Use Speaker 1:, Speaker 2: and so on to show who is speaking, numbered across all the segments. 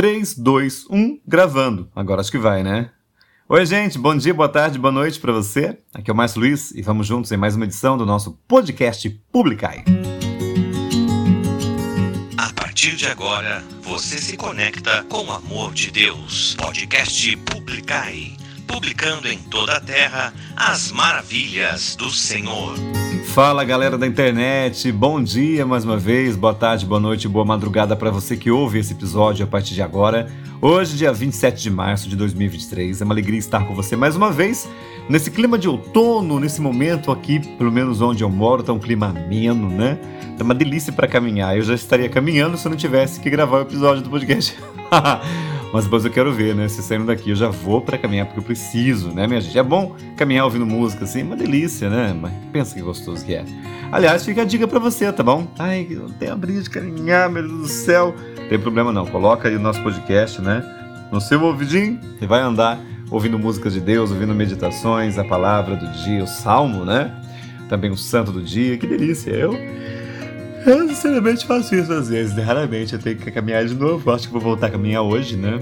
Speaker 1: 3, 2, 1, gravando. Agora acho que vai, né? Oi, gente, bom dia, boa tarde, boa noite para você. Aqui é o Márcio Luiz e vamos juntos em mais uma edição do nosso podcast Publicai.
Speaker 2: A partir de agora, você se conecta com o amor de Deus. Podcast Publicai publicando em toda a terra as maravilhas do Senhor.
Speaker 1: Fala galera da internet, bom dia mais uma vez, boa tarde, boa noite, boa madrugada para você que ouve esse episódio a partir de agora. Hoje, dia 27 de março de 2023, é uma alegria estar com você mais uma vez nesse clima de outono, nesse momento aqui, pelo menos onde eu moro, tá um clima ameno, né? Tá uma delícia para caminhar. Eu já estaria caminhando se eu não tivesse que gravar o episódio do podcast. Mas depois eu quero ver, né? Se saindo daqui eu já vou para caminhar porque eu preciso, né, minha gente? É bom caminhar ouvindo música assim, uma delícia, né? Mas pensa que gostoso que é. Aliás, fica a dica para você, tá bom? Ai, não tenho brilho de caminhar, meu Deus do céu. Tem problema não, coloca aí o nosso podcast, né? No seu ouvidinho e vai andar ouvindo músicas de Deus, ouvindo meditações, a palavra do dia, o salmo, né? Também o santo do dia, que delícia. Eu eu sinceramente faço isso às vezes, né? raramente eu tenho que caminhar de novo. Acho que vou voltar a caminhar hoje, né?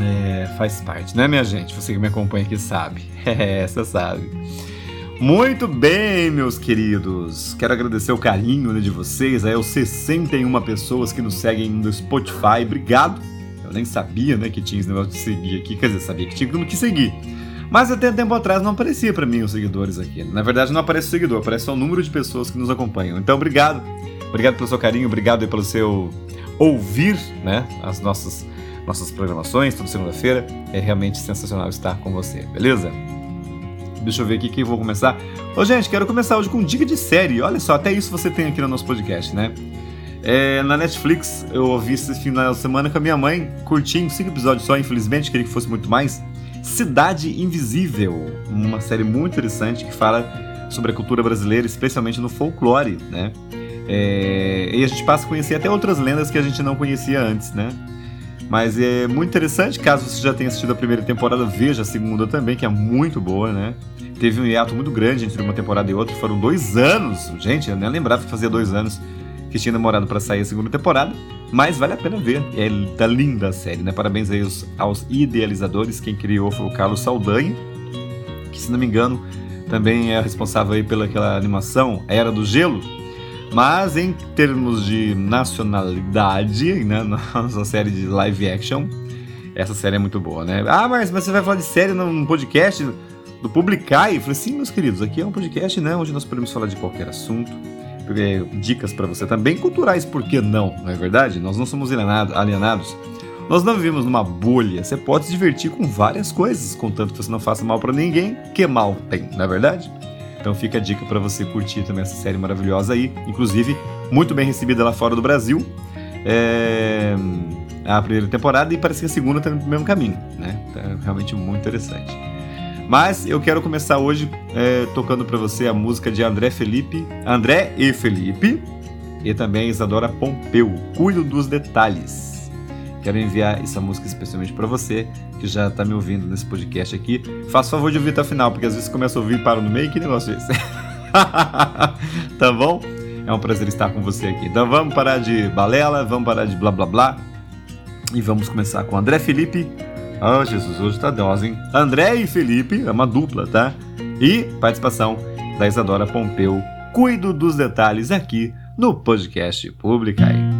Speaker 1: É, faz parte, né, minha gente? Você que me acompanha aqui sabe. É, você sabe. Muito bem, meus queridos. Quero agradecer o carinho né, de vocês. Aí, os 61 pessoas que nos seguem no Spotify. Obrigado. Eu nem sabia né, que tinha esse negócio de seguir aqui. Quer dizer, sabia que tinha que seguir. Mas até tempo atrás não aparecia para mim os seguidores aqui. Na verdade, não aparece o seguidor, aparece só o número de pessoas que nos acompanham. Então, obrigado. Obrigado pelo seu carinho, obrigado pelo seu ouvir, né? As nossas, nossas programações, toda segunda-feira. É realmente sensacional estar com você, beleza? Deixa eu ver aqui quem vou começar. Ô, gente, quero começar hoje com dica de série. Olha só, até isso você tem aqui no nosso podcast, né? É, na Netflix, eu ouvi esse final de semana com a minha mãe, curti cinco episódios só, infelizmente, queria que fosse muito mais. Cidade Invisível, uma série muito interessante que fala sobre a cultura brasileira, especialmente no folclore, né? É, e a gente passa a conhecer até outras lendas que a gente não conhecia antes, né? Mas é muito interessante, caso você já tenha assistido a primeira temporada, veja a segunda também, que é muito boa, né? Teve um hiato muito grande entre uma temporada e outra, foram dois anos. Gente, eu nem lembrava que fazia dois anos que tinha demorado para sair a segunda temporada, mas vale a pena ver. É linda a série, né? Parabéns aí aos, aos idealizadores. Quem criou foi o Carlos Saldanha, que se não me engano também é responsável aí pela aquela animação Era do Gelo. Mas em termos de nacionalidade, né, nossa série de live action, essa série é muito boa, né? Ah, mas, mas você vai falar de série num podcast do Publicai? Eu falei, sim, meus queridos, aqui é um podcast, né, onde nós podemos falar de qualquer assunto é, dicas para você também, culturais, por que não? Não é verdade? Nós não somos alienados. Nós não vivemos numa bolha. Você pode se divertir com várias coisas, contanto que você não faça mal para ninguém. Que mal tem, não é verdade? Então fica a dica para você curtir também essa série maravilhosa aí. Inclusive, muito bem recebida lá fora do Brasil. É... A primeira temporada e parece que a segunda está no mesmo caminho, né? Tá realmente muito interessante. Mas eu quero começar hoje é, tocando para você a música de André Felipe, André e Felipe, e também Isadora Pompeu, Cuido dos Detalhes. Quero enviar essa música especialmente para você, que já está me ouvindo nesse podcast aqui. Faça favor de ouvir até o final, porque às vezes começa a ouvir e para no meio, que negócio é esse? tá bom? É um prazer estar com você aqui. Então vamos parar de balela, vamos parar de blá blá blá. E vamos começar com André Felipe, Oh, Jesus, hoje tá dose, hein? André e Felipe, é uma dupla, tá? E participação da Isadora Pompeu. Cuido dos detalhes aqui no podcast Publicai.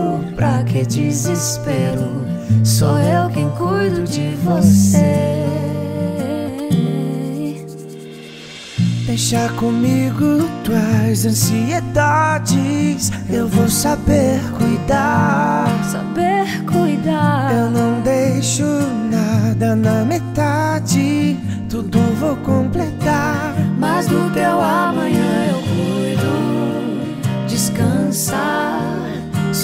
Speaker 3: Pra que desespero? Sou eu quem cuido de você.
Speaker 4: Deixa comigo tuas ansiedades. Eu vou saber cuidar.
Speaker 3: Saber cuidar.
Speaker 4: Eu não deixo nada na metade. Tudo vou completar.
Speaker 3: Mas do teu amanhã eu cuido. Descansa,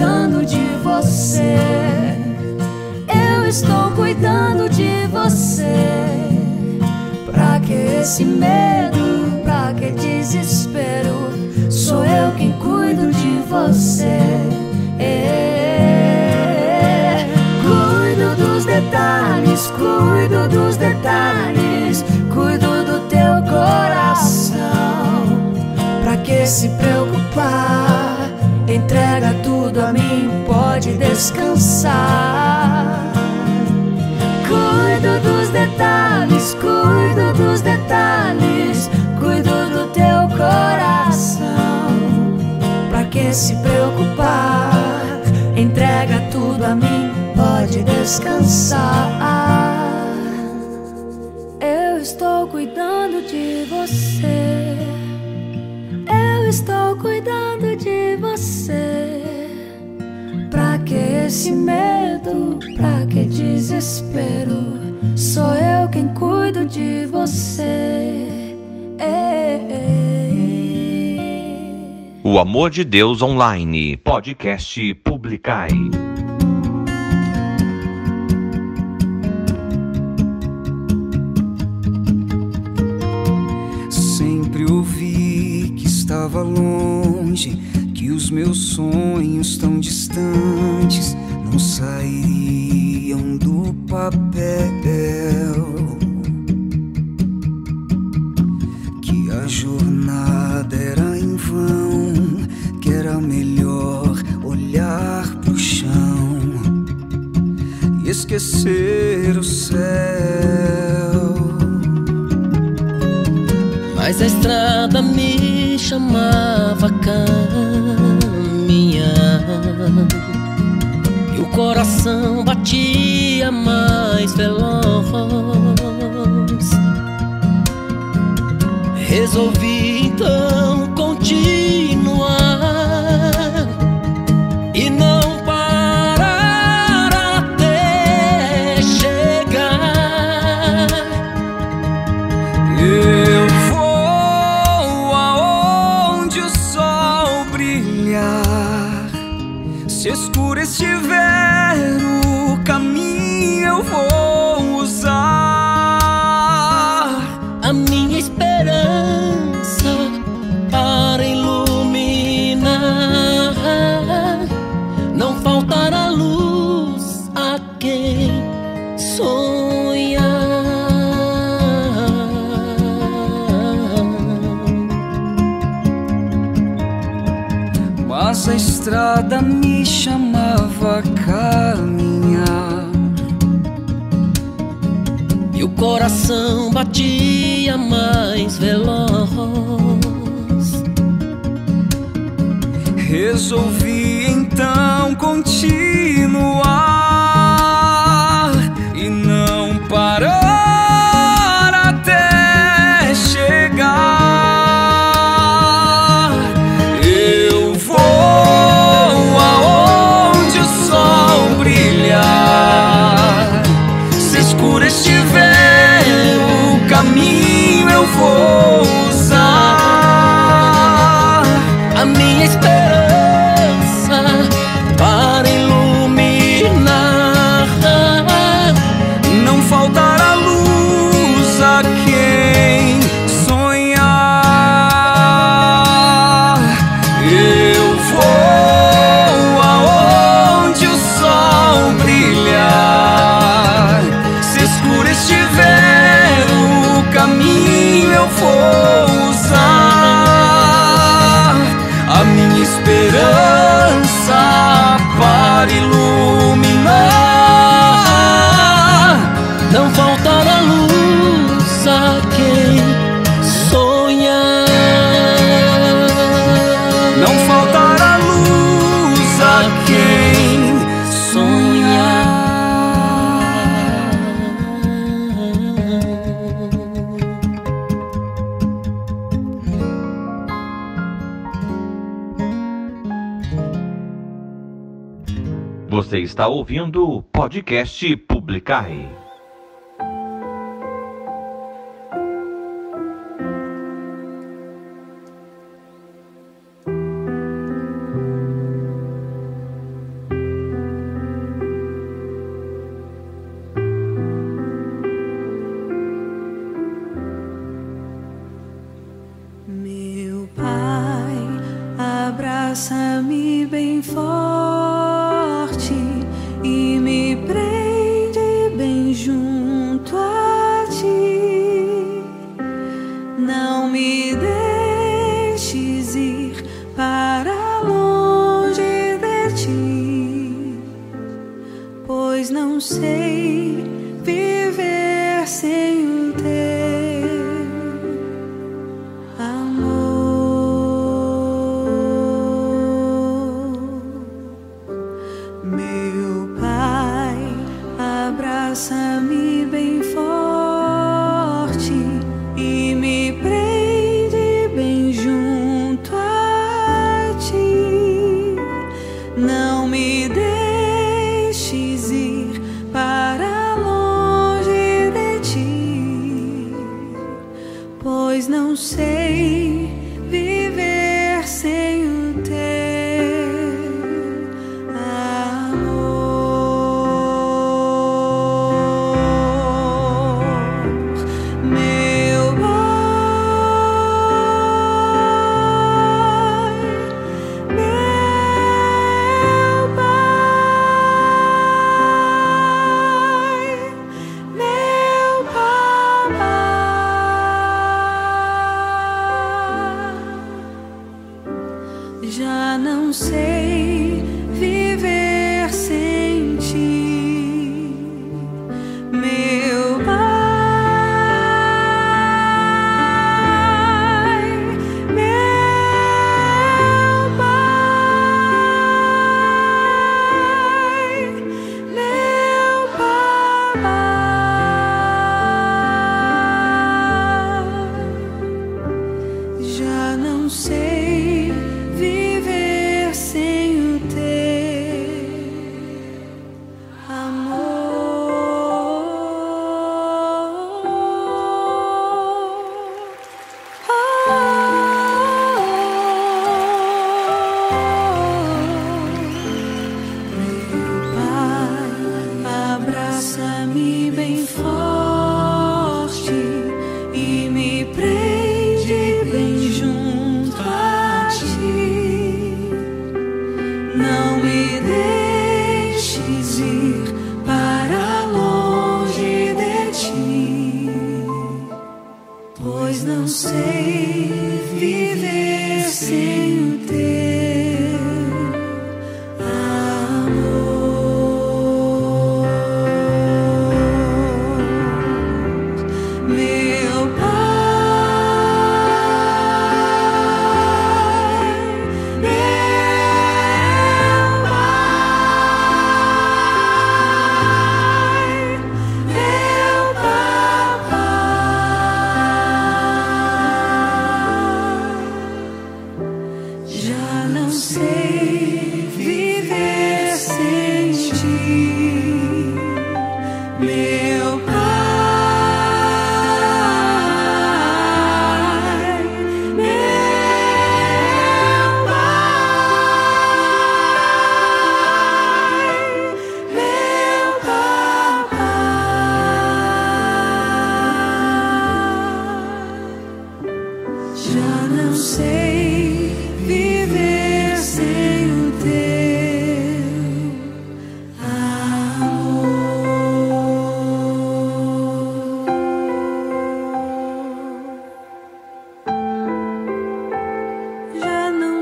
Speaker 3: cuidando de você. Eu estou cuidando de você. Pra que esse medo? Pra que desespero? Sou eu quem cuido de você. É. Cuido dos detalhes, cuido dos detalhes, cuido do teu coração. Pra que se preocupar? Descansar. Cuido dos detalhes, cuido dos detalhes, cuido do teu coração. Pra que se preocupar? Entrega tudo a mim, pode descansar. Eu estou cuidando de você. Eu estou cuidando de você. Que esse medo? Pra que desespero? Sou eu quem cuido de você. É,
Speaker 5: O Amor de Deus Online, podcast Publicai.
Speaker 6: Sempre ouvi que estava longe, que os meus sonhos tão distantes não sairiam do papel. Que a jornada era em vão, que era melhor olhar pro chão e esquecer o céu.
Speaker 7: Mas a estrada me chamava caminhar. E o coração batia mais veloz. Resolvi então continuar batia mais veloz.
Speaker 6: Resolvi então continuar
Speaker 2: está ouvindo o podcast
Speaker 8: Publicar. não sei.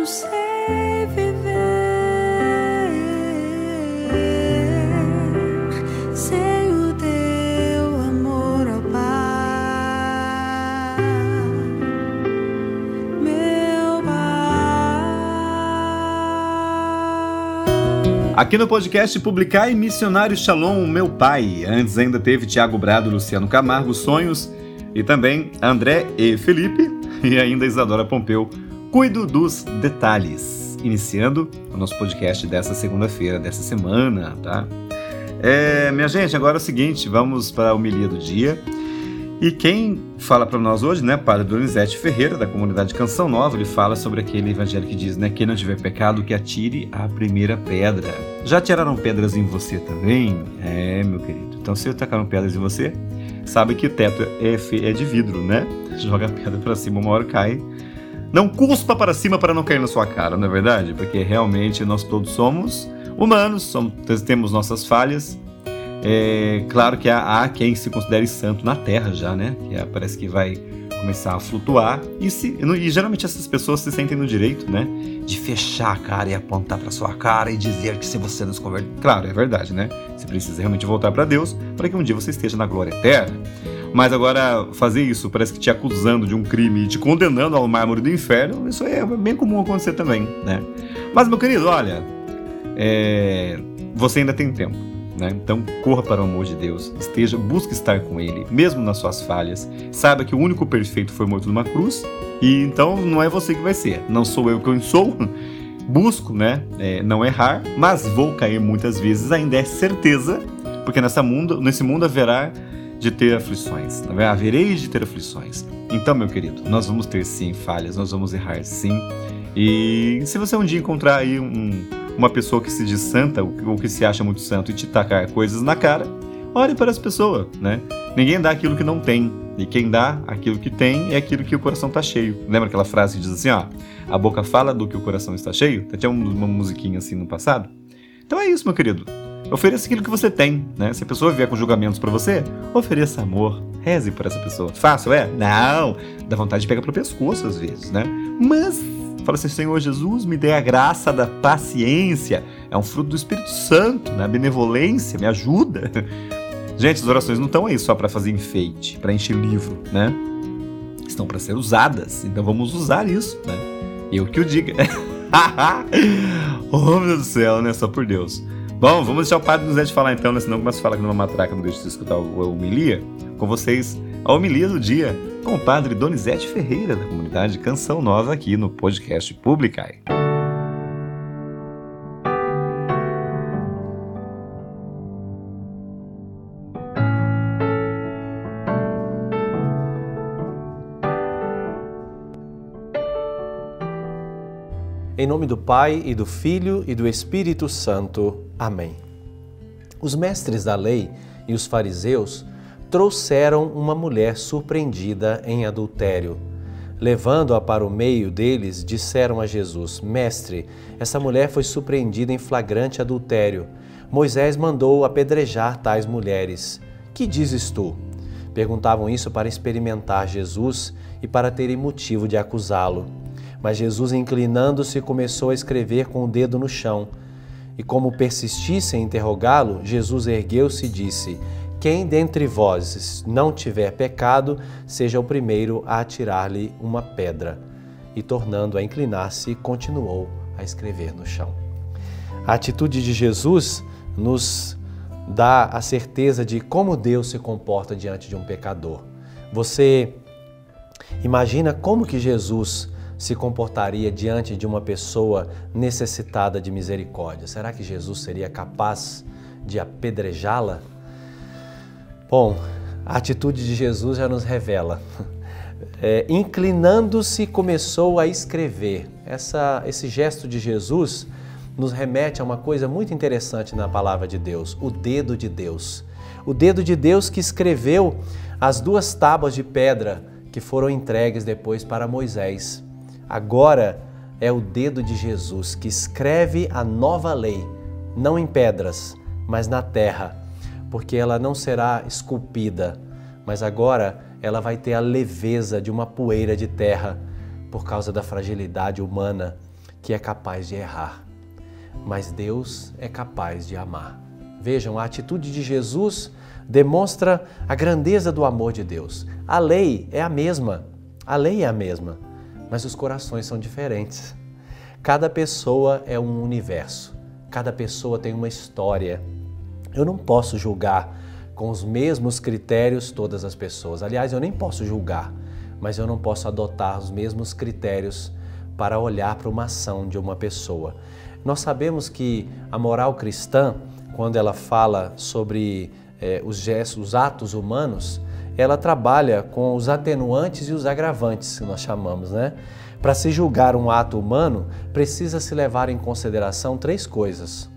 Speaker 8: Sem viver sem o teu amor, ó Pai, meu Pai.
Speaker 1: Aqui no podcast Publicar e Missionário Shalom, meu pai. Antes ainda teve Tiago Brado, Luciano Camargo, Sonhos e também André e Felipe e ainda Isadora Pompeu Cuido dos detalhes. Iniciando o nosso podcast dessa segunda-feira, dessa semana, tá? É, minha gente, agora é o seguinte, vamos para a homilia do dia. E quem fala para nós hoje, né, Padre Donizete Ferreira, da comunidade Canção Nova, ele fala sobre aquele evangelho que diz, né, quem não tiver pecado, que atire a primeira pedra. Já tiraram pedras em você também? É, meu querido. Então, se tacaram pedras em você, sabe que o teto é, é de vidro, né? Joga a pedra para cima, uma hora cai, não cuspa para cima para não cair na sua cara, não é verdade? Porque realmente nós todos somos humanos, somos, temos nossas falhas, é claro que há, há, quem se considere santo na Terra já, né? Que é, parece que vai começar a flutuar. E, se, e geralmente essas pessoas se sentem no direito, né? De fechar a cara e apontar para sua cara e dizer que se você não se converter. Claro, é verdade, né? Você precisa realmente voltar para Deus para que um dia você esteja na glória eterna. Mas agora, fazer isso, parece que te acusando de um crime e te condenando ao mármore do inferno, isso é bem comum acontecer também, né? Mas, meu querido, olha, é... você ainda tem tempo. Né? Então, corra para o amor de Deus, esteja, busque estar com Ele, mesmo nas suas falhas. Saiba que o único perfeito foi morto numa cruz, e então não é você que vai ser. Não sou eu quem sou. Busco, né, é, não errar, mas vou cair muitas vezes, ainda é certeza, porque nessa mundo, nesse mundo haverá de ter aflições, não é? havereis de ter aflições. Então, meu querido, nós vamos ter sim falhas, nós vamos errar sim. E se você um dia encontrar aí um, uma pessoa que se diz santa ou que se acha muito santo e te tacar coisas na cara, olhe para as pessoas, né? Ninguém dá aquilo que não tem. E quem dá aquilo que tem é aquilo que o coração está cheio. Lembra aquela frase que diz assim, ó? A boca fala do que o coração está cheio? Tinha uma musiquinha assim no passado. Então é isso, meu querido. Ofereça aquilo que você tem, né? Se a pessoa vier com julgamentos para você, ofereça amor. Reze por essa pessoa. Fácil, é? Não! Dá vontade de pegar pro pescoço às vezes, né? Mas Fala assim, Senhor Jesus, me dê a graça da paciência. É um fruto do Espírito Santo, né? A benevolência, me ajuda. Gente, as orações não estão aí só para fazer enfeite, para encher livro, né? Estão para ser usadas. Então vamos usar isso, né? Eu que o diga. oh, meu Deus do céu, né? Só por Deus. Bom, vamos deixar o Padre José de falar então, né? Senão começa a falar que numa matraca não deixa de escutar o homilia. Com vocês, a homilia do dia com o padre Donizete Ferreira, da comunidade Canção Nova, aqui no podcast Publicai.
Speaker 9: Em nome do Pai e do Filho e do Espírito Santo. Amém. Os mestres da lei e os fariseus trouxeram uma mulher surpreendida em adultério. Levando-a para o meio deles, disseram a Jesus: Mestre, essa mulher foi surpreendida em flagrante adultério. Moisés mandou apedrejar tais mulheres. Que dizes tu? Perguntavam isso para experimentar Jesus e para terem motivo de acusá-lo. Mas Jesus, inclinando-se, começou a escrever com o dedo no chão. E como persistissem em interrogá-lo, Jesus ergueu-se e disse: quem dentre vós não tiver pecado, seja o primeiro a atirar-lhe uma pedra. E tornando a inclinar-se, continuou a escrever no chão. A atitude de Jesus nos dá a certeza de como Deus se comporta diante de um pecador. Você imagina como que Jesus se comportaria diante de uma pessoa necessitada de misericórdia? Será que Jesus seria capaz de apedrejá-la? Bom, a atitude de Jesus já nos revela. É, Inclinando-se, começou a escrever. Essa, esse gesto de Jesus nos remete a uma coisa muito interessante na palavra de Deus: o dedo de Deus. O dedo de Deus que escreveu as duas tábuas de pedra que foram entregues depois para Moisés. Agora é o dedo de Jesus que escreve a nova lei, não em pedras, mas na terra porque ela não será esculpida, mas agora ela vai ter a leveza de uma poeira de terra por causa da fragilidade humana que é capaz de errar. Mas Deus é capaz de amar. Vejam, a atitude de Jesus demonstra a grandeza do amor de Deus. A lei é a mesma, a lei é a mesma, mas os corações são diferentes. Cada pessoa é um universo, cada pessoa tem uma história eu não posso julgar com os mesmos critérios todas as pessoas. Aliás, eu nem posso julgar, mas eu não posso adotar os mesmos critérios para olhar para uma ação de uma pessoa. Nós sabemos que a moral cristã, quando ela fala sobre eh, os gestos, os atos humanos, ela trabalha com os atenuantes e os agravantes, que nós chamamos, né? Para se julgar um ato humano, precisa se levar em consideração três coisas: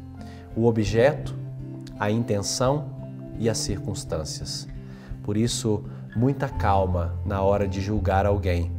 Speaker 9: o objeto, a intenção e as circunstâncias. Por isso, muita calma na hora de julgar alguém.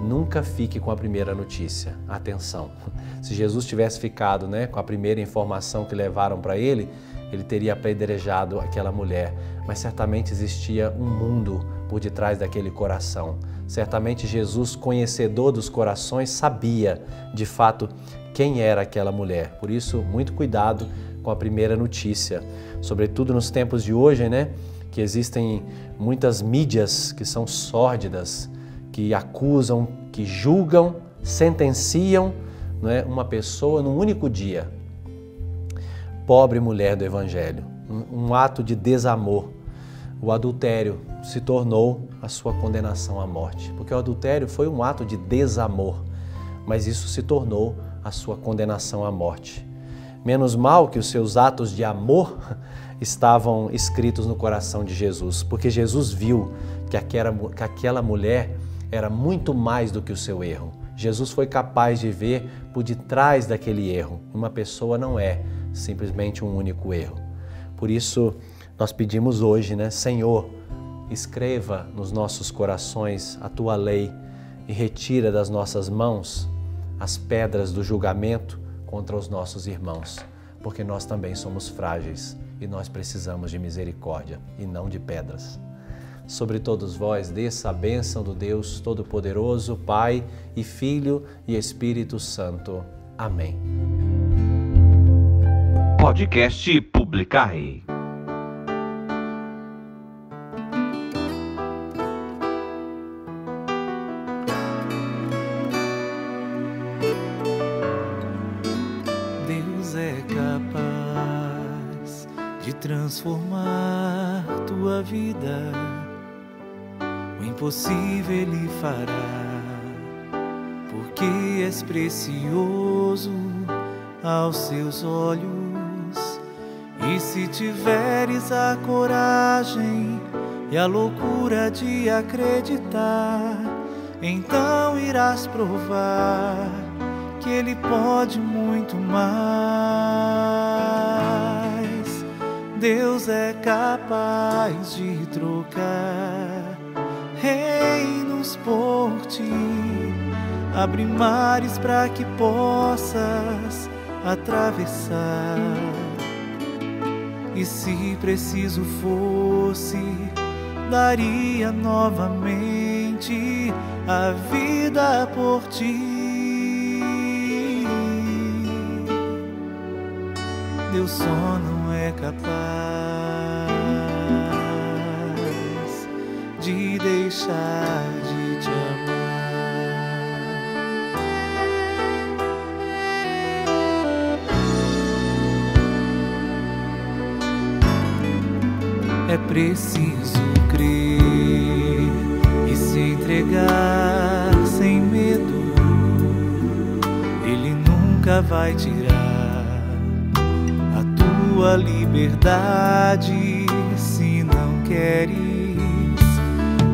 Speaker 9: Nunca fique com a primeira notícia. Atenção. Se Jesus tivesse ficado, né, com a primeira informação que levaram para ele, ele teria apedrejado aquela mulher. Mas certamente existia um mundo por detrás daquele coração. Certamente Jesus, conhecedor dos corações, sabia de fato quem era aquela mulher. Por isso, muito cuidado com a primeira notícia. Sobretudo nos tempos de hoje, né? Que existem muitas mídias que são sórdidas, que acusam, que julgam, sentenciam né, uma pessoa num único dia. Pobre mulher do Evangelho, um, ato de desamor. O adultério se tornou a sua condenação à morte, porque o adultério foi um ato de desamor, mas isso se tornou a sua condenação à morte. Menos mal que os seus atos de amor estavam escritos no coração de Jesus, porque Jesus viu que aquela, que aquela mulher era muito mais do que o seu erro. Jesus foi capaz de ver por detrás daquele erro. Uma pessoa não é simplesmente um único erro. Por isso, nós pedimos hoje, né, Senhor, escreva nos nossos corações a tua lei e retira das nossas mãos as pedras do julgamento contra os nossos irmãos, porque nós também somos frágeis e nós precisamos de misericórdia e não de pedras. Sobre todos vós desça a bênção do Deus Todo-Poderoso, Pai e Filho e Espírito Santo. Amém.
Speaker 2: Podcast Publicai.
Speaker 10: Deus é capaz de transformar tua vida. O impossível Ele fará, porque és precioso aos seus olhos. E se tiveres a coragem e a loucura de acreditar, então irás provar que Ele pode muito mais. Deus é capaz de trocar reinos por ti, abre mares para que possas atravessar. E se preciso fosse, daria novamente a vida por ti. Deus só não é capaz de deixar de É preciso crer e se entregar sem medo. Ele nunca vai tirar a tua liberdade se não queres.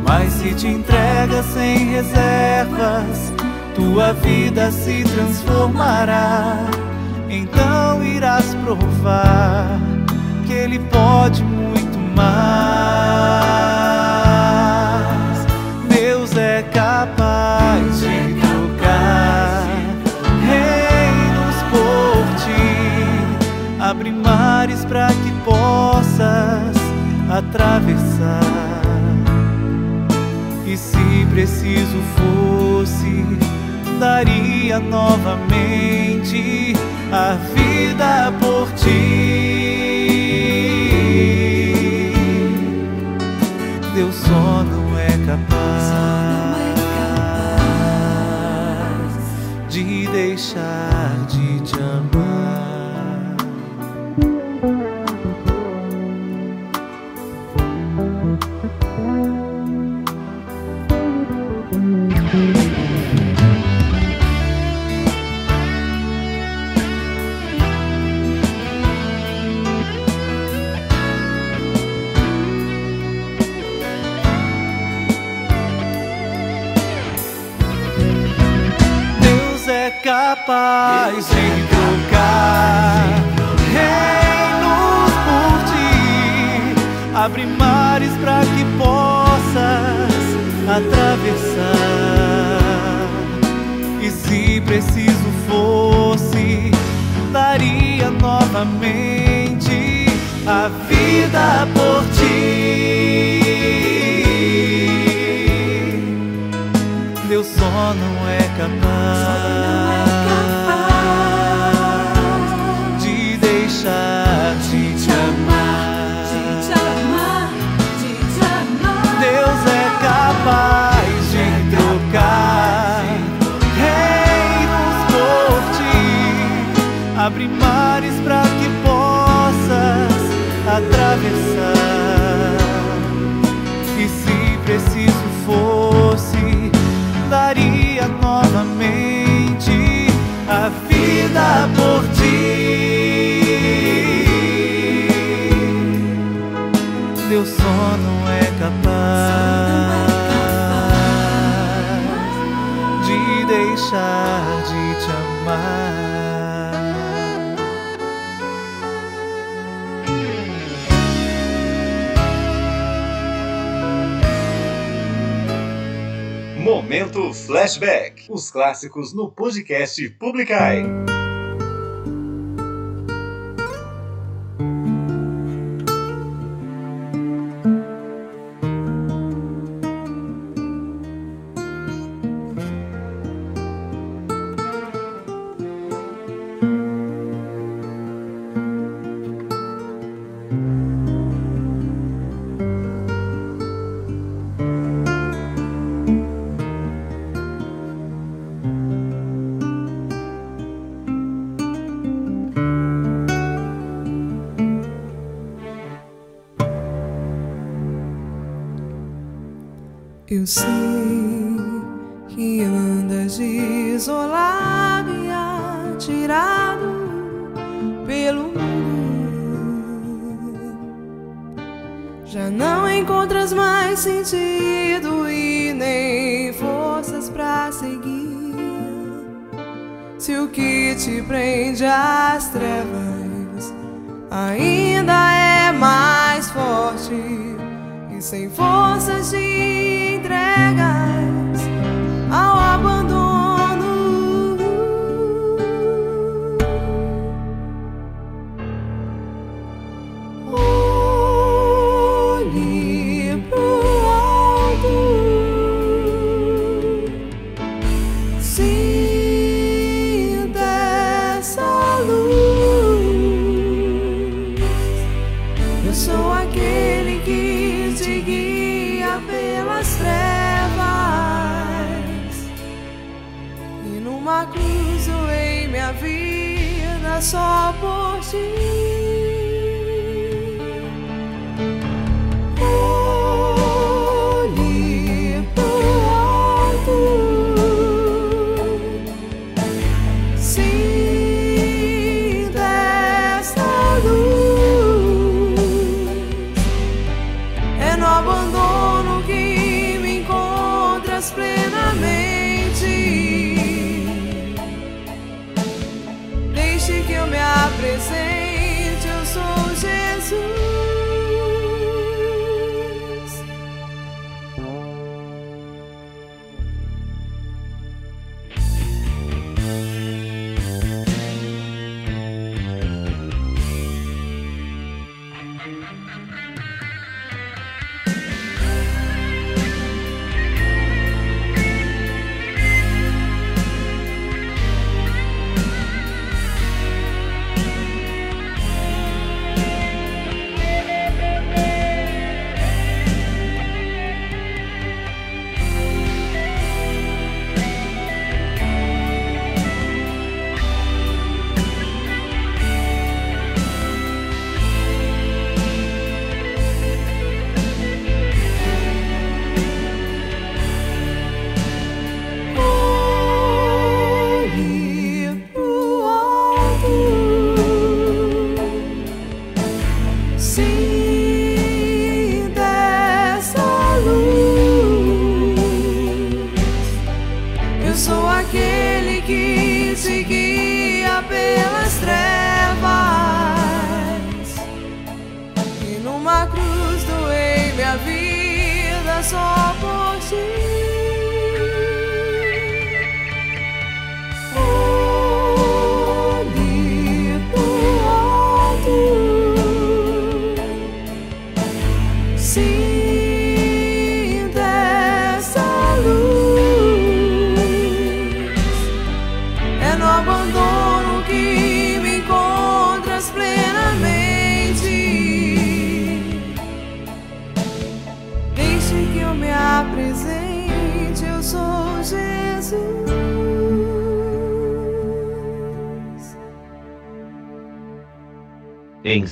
Speaker 10: Mas se te entrega sem reservas, tua vida se transformará. Então irás provar que Ele pode mais. Deus é capaz de trocar reinos por ti, abre mares para que possas atravessar. E se preciso fosse, daria novamente a vida por ti. Só não é capaz de deixar de te amar. rising Flashback, os clássicos no podcast Publicai.
Speaker 11: Eu sei que andas isolado e atirado pelo mundo. Já não encontras mais sentido e nem forças para seguir. Se o que te prende às trevas ainda é mais forte e sem forças
Speaker 2: de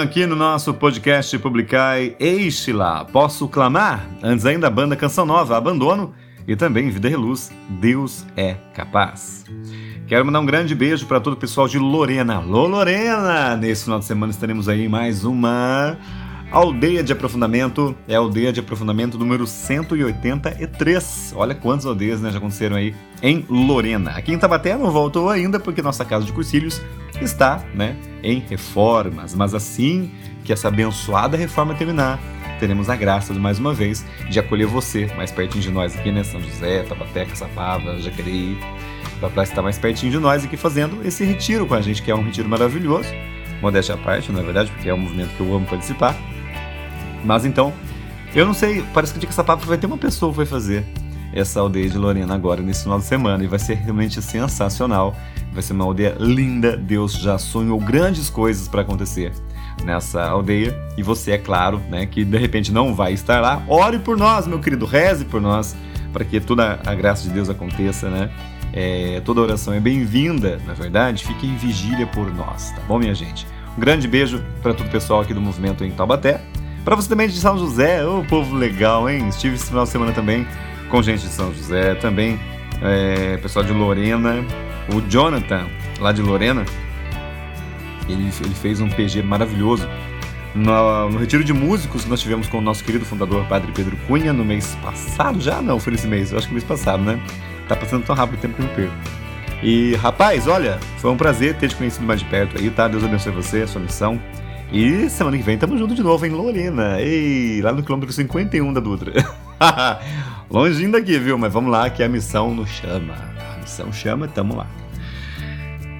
Speaker 1: aqui no nosso podcast Publicai Eixe lá, Posso Clamar? Antes ainda a banda Canção Nova, Abandono e também Vida e Luz, Deus é Capaz. Quero mandar um grande beijo para todo o pessoal de Lorena. Alô, Lorena! Nesse final de semana estaremos aí mais uma aldeia de aprofundamento é a aldeia de aprofundamento número 183. Olha quantas aldeias né, já aconteceram aí em Lorena. Aqui em Tabaté não voltou ainda porque nossa casa de cursilhos está né, em reformas, mas assim que essa abençoada reforma terminar, teremos a graça, mais uma vez, de acolher você mais pertinho de nós aqui, né? São José, Tabaté, Caçapava, Jacareí, para estar mais pertinho de nós aqui fazendo esse retiro com a gente, que é um retiro maravilhoso. Modéstia à parte, na é verdade, porque é um movimento que eu amo participar. Mas então, eu não sei, parece que de Caçapava vai ter uma pessoa que vai fazer essa aldeia de Lorena agora nesse final de semana e vai ser realmente sensacional. Vai ser uma aldeia linda. Deus já sonhou grandes coisas para acontecer nessa aldeia e você, é claro, né, que de repente não vai estar lá. Ore por nós, meu querido, reze por nós para que toda a graça de Deus aconteça, né? É, toda oração é bem-vinda, na verdade. Fique em vigília por nós, tá bom, minha gente? Um grande beijo para todo o pessoal aqui do movimento em Taubaté. Para você também de São José, ô oh, povo legal, hein? Estive esse final de semana também com gente de São José, também é, pessoal de Lorena, o Jonathan, lá de Lorena, ele, ele fez um PG maravilhoso no, no, retiro de músicos que nós tivemos com o nosso querido fundador, Padre Pedro Cunha, no mês passado já? Não, foi nesse mês, eu acho que mês passado, né? Tá passando tão rápido o tempo que eu perco. E, rapaz, olha, foi um prazer ter te conhecido mais de perto aí, tá? Deus abençoe você, a sua missão. E semana que vem tamo junto de novo em Lorena. Ei, lá no quilômetro 51 da Dutra. Longinho daqui, viu? Mas vamos lá, que a missão nos chama. A missão chama, tamo lá.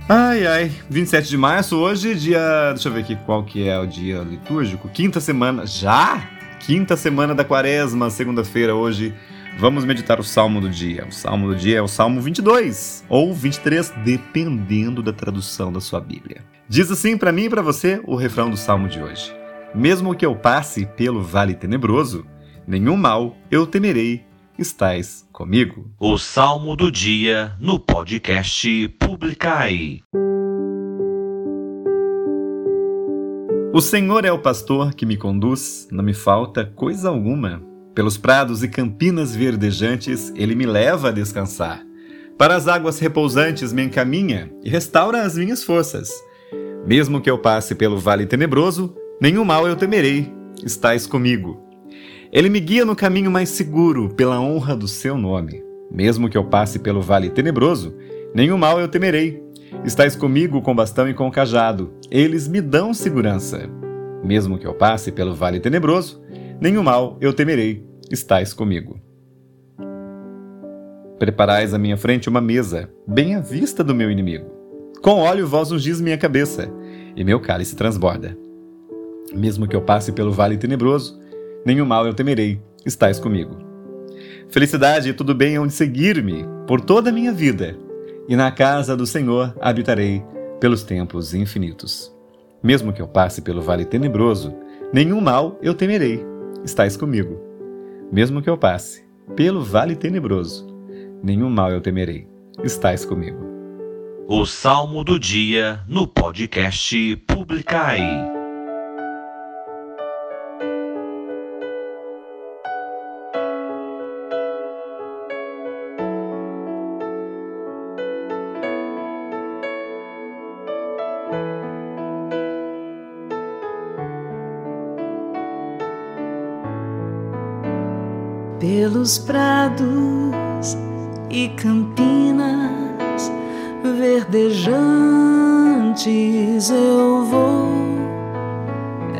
Speaker 1: Ai, ai, 27 de março, hoje, dia. Deixa eu ver aqui qual que é o dia litúrgico. Quinta semana. Já? Quinta semana da quaresma, segunda-feira, hoje. Vamos meditar o salmo do dia. O salmo do dia é o salmo 22 ou 23, dependendo da tradução da sua Bíblia. Diz assim para mim e para você o refrão do salmo de hoje: Mesmo que eu passe pelo vale tenebroso, nenhum mal eu temerei, estais comigo.
Speaker 2: O Salmo do Dia no podcast Publicai.
Speaker 1: O Senhor é o pastor que me conduz, não me falta coisa alguma. Pelos prados e campinas verdejantes, ele me leva a descansar. Para as águas repousantes me encaminha e restaura as minhas forças. Mesmo que eu passe pelo vale tenebroso, nenhum mal eu temerei, estais comigo. Ele me guia no caminho mais seguro, pela honra do seu nome. Mesmo que eu passe pelo vale tenebroso, nenhum mal eu temerei. Estais comigo com bastão e com cajado, eles me dão segurança. Mesmo que eu passe pelo vale tenebroso, nenhum mal eu temerei. Estais comigo. Preparais à minha frente uma mesa, bem à vista do meu inimigo. Com óleo vós ungis minha cabeça, e meu cálice transborda. Mesmo que eu passe pelo vale tenebroso, nenhum mal eu temerei, estais comigo. Felicidade e tudo bem onde seguir-me por toda a minha vida, e na casa do Senhor habitarei pelos tempos infinitos. Mesmo que eu passe pelo vale tenebroso, nenhum mal eu temerei, estais comigo. Mesmo que eu passe pelo vale tenebroso, nenhum mal eu temerei, estais comigo.
Speaker 2: O Salmo do Dia no podcast Publicai.
Speaker 8: Pelos prados e campinas verdejantes eu vou.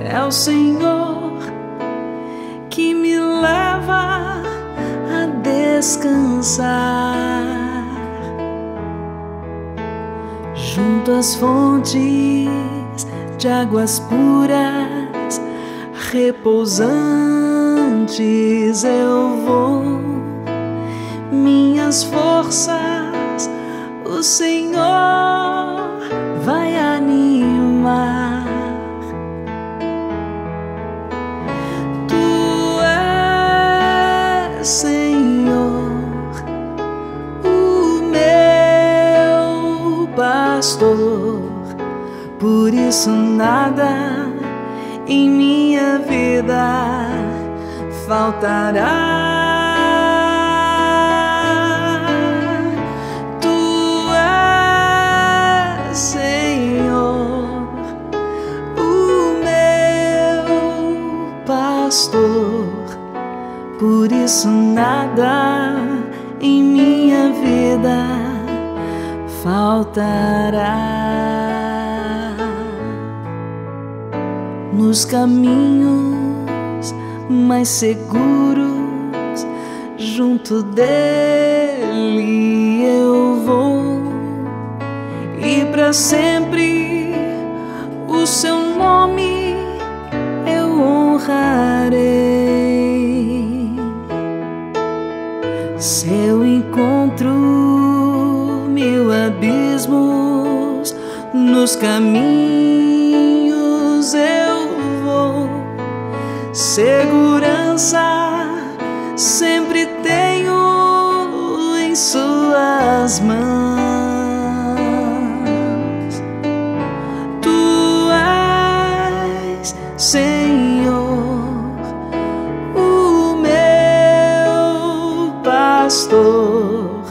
Speaker 8: É o Senhor que me leva a descansar junto às fontes de águas puras repousando antes eu vou, minhas forças o Senhor vai animar. Tu és Senhor, o meu pastor, por isso nada em minha vida faltará. tu senhor o meu pastor, Por isso nada em minha vida faltará nos caminhos mais seguros junto dele eu vou e para sempre o seu nome eu honrarei. Se eu encontro mil abismos nos caminhos, Segurança sempre tenho em Suas mãos. Senhor, o meu pastor.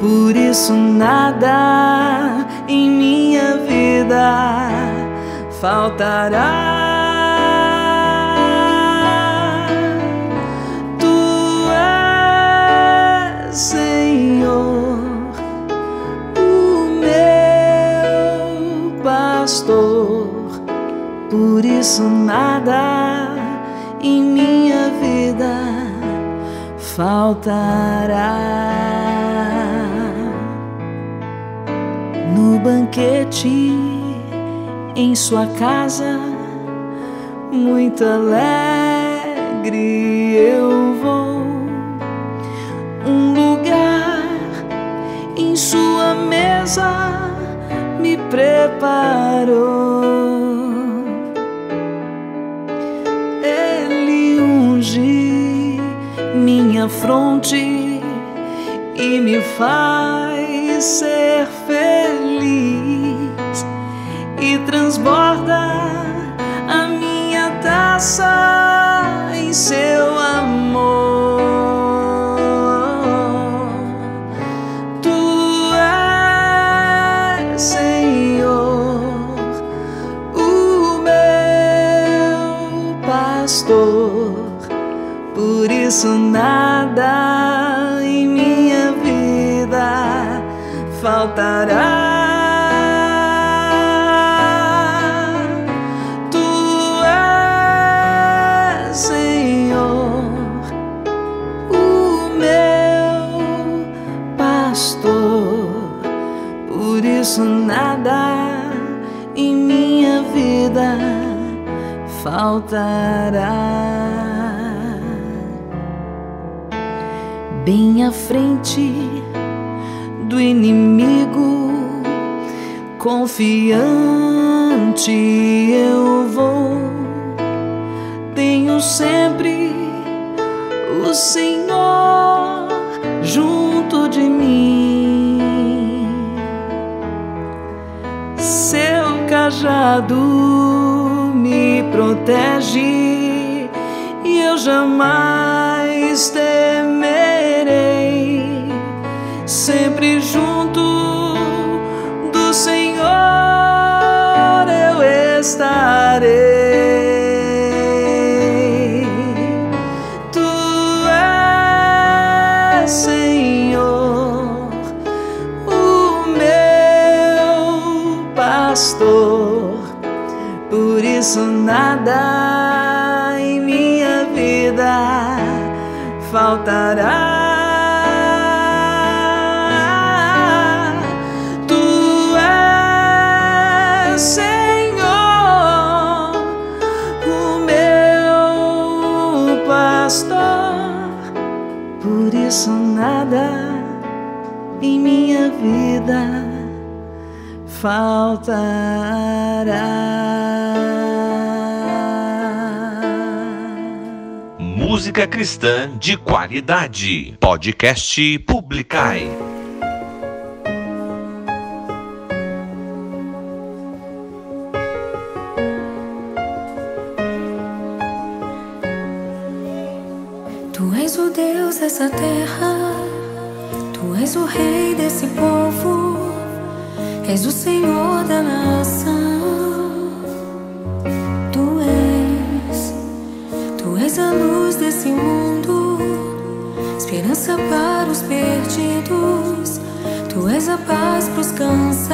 Speaker 8: Por isso nada em minha vida faltará. Isso nada em minha vida faltará. No banquete em sua casa, muito alegre eu vou. Um lugar em sua mesa me preparou. Fronte e me faz ser feliz e transborda a minha taça em seu confiante eu vou. Tenho sempre o Senhor junto de mim. Seu cajado me protege faltará.
Speaker 2: Música cristã de qualidade. Podcast Publicai.
Speaker 12: Tu és o Deus dessa terra, tu és o Rei desse povo, és o Senhor da nação. Tu és, tu és a luz desse mundo, esperança para os perdidos. Tu és a paz pros cansados.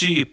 Speaker 2: Podcast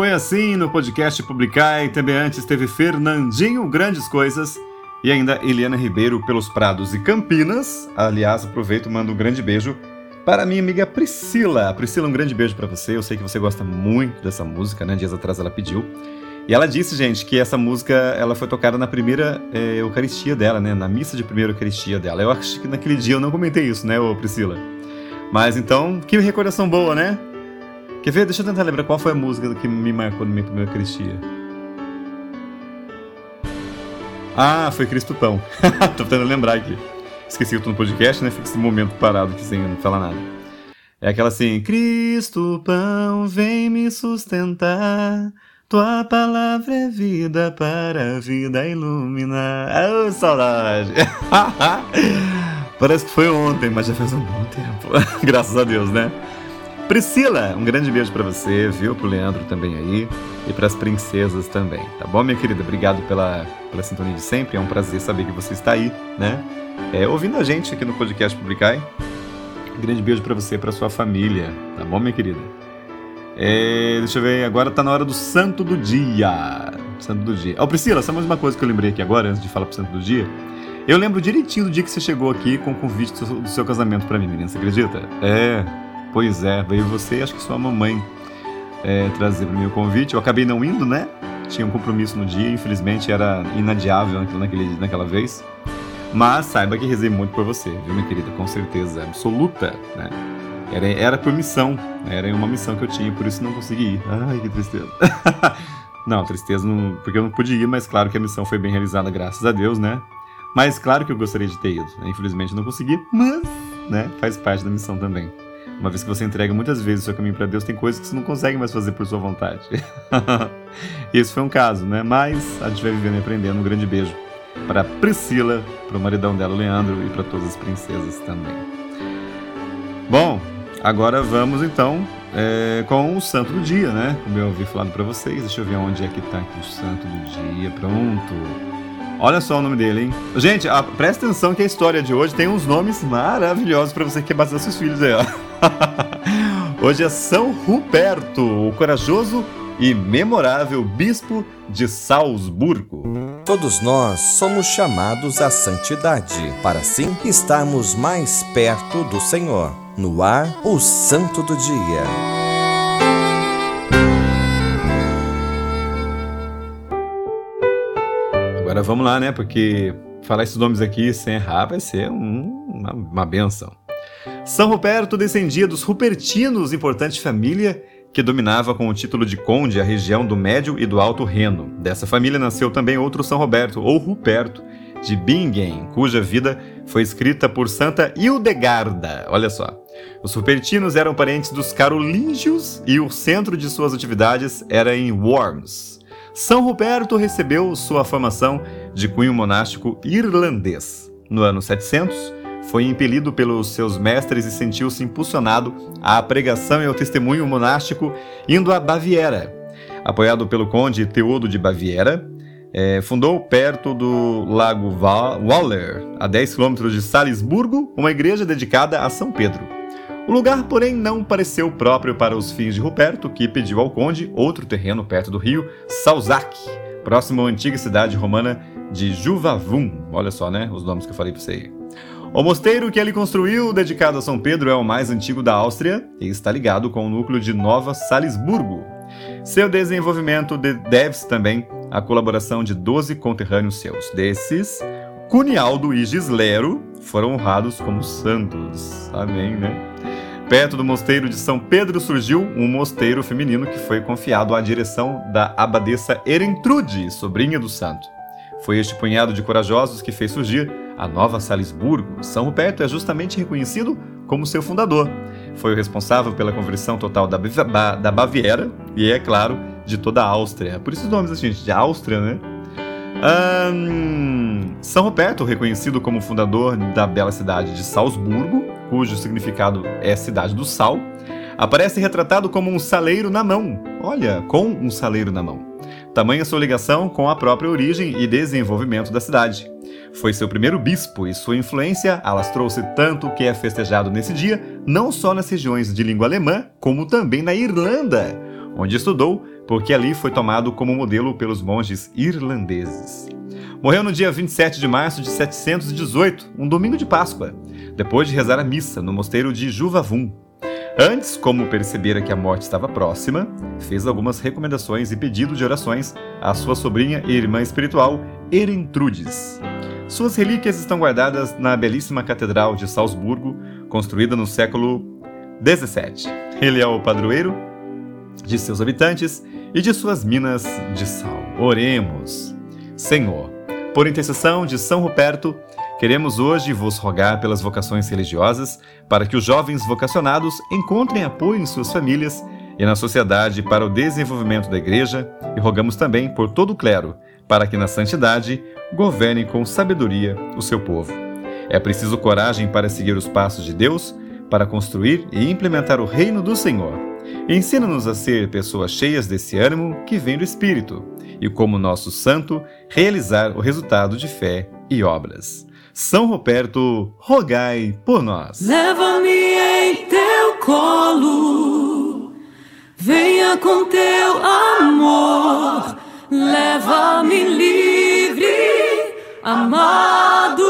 Speaker 13: Foi assim
Speaker 1: no podcast Publicar e também antes teve Fernandinho Grandes Coisas e ainda Eliana Ribeiro pelos Prados e Campinas. Aliás, aproveito e mando um grande beijo para minha amiga Priscila. Priscila, um grande beijo para você. Eu sei que você gosta muito dessa música, né? Dias atrás ela pediu. E ela disse, gente, que essa música ela foi tocada na primeira eh, Eucaristia dela, né? Na missa de primeira Eucaristia dela. Eu acho que naquele dia eu não comentei isso, né, ô Priscila? Mas então, que recordação boa, né? Quer ver? Deixa eu tentar lembrar qual foi a música que me marcou na minha primeira Eucaristia. Ah, foi Cristo Pão. tô tentando lembrar aqui. Esqueci que eu tô no podcast, né? Fica esse momento parado aqui sem falar nada. É aquela assim: Cristo Pão, vem me sustentar. Tua palavra é vida para a vida iluminar. Oh, saudade! Parece que foi ontem, mas já faz um bom tempo. Graças a Deus, né? Priscila, um grande beijo para você, viu? Pro Leandro também aí e para as princesas também, tá bom, minha querida? Obrigado pela, pela sintonia de sempre, é um prazer saber que você está aí, né? É, ouvindo a gente aqui no podcast Publicai. Um grande beijo para você e para sua família, tá bom, minha querida? É, deixa eu ver, agora tá na hora do santo do dia. Santo do dia. Ó, oh, Priscila, só mais uma coisa que eu lembrei aqui agora, antes de falar pro santo do dia. Eu lembro direitinho do dia que você chegou aqui com o convite do seu, casamento para mim, menina, você acredita? É, pois é, veio você e acho que sua mamãe é, trazer para mim o convite. Eu acabei não indo, né? Tinha um compromisso no dia, infelizmente era inadiável naquele, naquela vez. Mas saiba que rezei muito por você, viu, minha querida? Com certeza absoluta, né? Era, era por missão, né? era uma missão que eu tinha, por isso não consegui ir. Ai, que tristeza. não, tristeza não, porque eu não pude ir, mas claro que a missão foi bem realizada, graças a Deus, né? Mas claro que eu gostaria de ter ido. Infelizmente não consegui, mas, né, faz parte da missão também. Uma vez que você entrega muitas vezes o seu caminho para Deus, tem coisas que você não consegue mais fazer por sua vontade. Esse foi um caso, né? Mas a gente vai vivendo e aprendendo. Um grande beijo para Priscila, para o maridão dela, Leandro, e para todas as princesas também. Bom, agora vamos então é, com o santo do dia, né? Como eu ouvi falado para vocês. Deixa eu ver onde é que está aqui o santo do dia. Pronto. Olha só o nome dele, hein? Gente, a, presta atenção que a história de hoje tem uns nomes maravilhosos para você que quer batizar seus filhos aí, ó. hoje é São Ruperto, o corajoso e memorável bispo de Salzburgo.
Speaker 14: Todos nós somos chamados à santidade, para assim estarmos mais perto do Senhor. No ar, o Santo do Dia.
Speaker 1: Agora vamos lá, né? Porque falar esses nomes aqui sem errar vai ser um, uma, uma benção. São Ruperto descendia dos Rupertinos, importante família que dominava com o título de conde a região do Médio e do Alto Reno. Dessa família nasceu também outro São Roberto, ou Ruperto, de Bingen, cuja vida foi escrita por Santa Hildegarda. Olha só. Os Rupertinos eram parentes dos Carolíngios e o centro de suas atividades era em Worms. São Ruperto recebeu sua formação de cunho monástico irlandês. No ano 700, foi impelido pelos seus mestres e sentiu-se impulsionado à pregação e ao testemunho monástico, indo a Baviera. Apoiado pelo conde Teodo de Baviera, é, fundou perto do lago Waller, a 10 quilômetros de Salisburgo, uma igreja dedicada a São Pedro. O lugar, porém, não pareceu próprio para os fins de Ruperto, que pediu ao conde outro terreno perto do rio Salzac, próximo à antiga cidade romana de Juvavum. Olha só, né? Os nomes que eu falei para você aí. O mosteiro que ele construiu, dedicado a São Pedro, é o mais antigo da Áustria e está ligado com o núcleo de Nova Salisburgo. Seu desenvolvimento deve-se também à colaboração de 12 conterrâneos seus. Desses, Cunialdo e Gislero foram honrados como santos. Amém, né? Perto do mosteiro de São Pedro surgiu um mosteiro feminino que foi confiado à direção da abadesa Erentrude, sobrinha do santo. Foi este punhado de corajosos que fez surgir a Nova Salisburgo. São Ruperto é justamente reconhecido como seu fundador. Foi o responsável pela conversão total da, da Baviera e, é claro, de toda a Áustria. Por isso os nomes, assim, gente, de Áustria, né? Um, São Ruperto, reconhecido como fundador da bela cidade de Salzburgo, cujo significado é cidade do sal, aparece retratado como um saleiro na mão. Olha, com um saleiro na mão. Tamanha sua ligação com a própria origem e desenvolvimento da cidade. Foi seu primeiro bispo e sua influência alastrou-se tanto que é festejado nesse dia não só nas regiões de língua alemã, como também na Irlanda, onde estudou, porque ali foi tomado como modelo pelos monges irlandeses. Morreu no dia 27 de março de 718, um domingo de Páscoa, depois de rezar a missa no mosteiro de Juvavum. Antes, como percebera que a morte estava próxima, fez algumas recomendações e pedidos de orações à sua sobrinha e irmã espiritual, Erentrudes. Suas relíquias estão guardadas na belíssima Catedral de Salzburgo, construída no século XVII. Ele é o padroeiro de seus habitantes e de suas minas de sal. Oremos. Senhor, por intercessão de São Ruperto, Queremos hoje vos rogar pelas vocações religiosas, para que os jovens vocacionados encontrem apoio em suas famílias e na sociedade para o desenvolvimento da Igreja, e rogamos também por todo o clero, para que na santidade governem com sabedoria o seu povo. É preciso coragem para seguir os passos de Deus, para construir e implementar o reino do Senhor. Ensina-nos a ser pessoas cheias desse ânimo que vem do Espírito, e como nosso santo, realizar o resultado de fé e obras. São Roberto, rogai por nós.
Speaker 8: Leva-me em teu colo, venha com teu amor, leva-me livre, amado,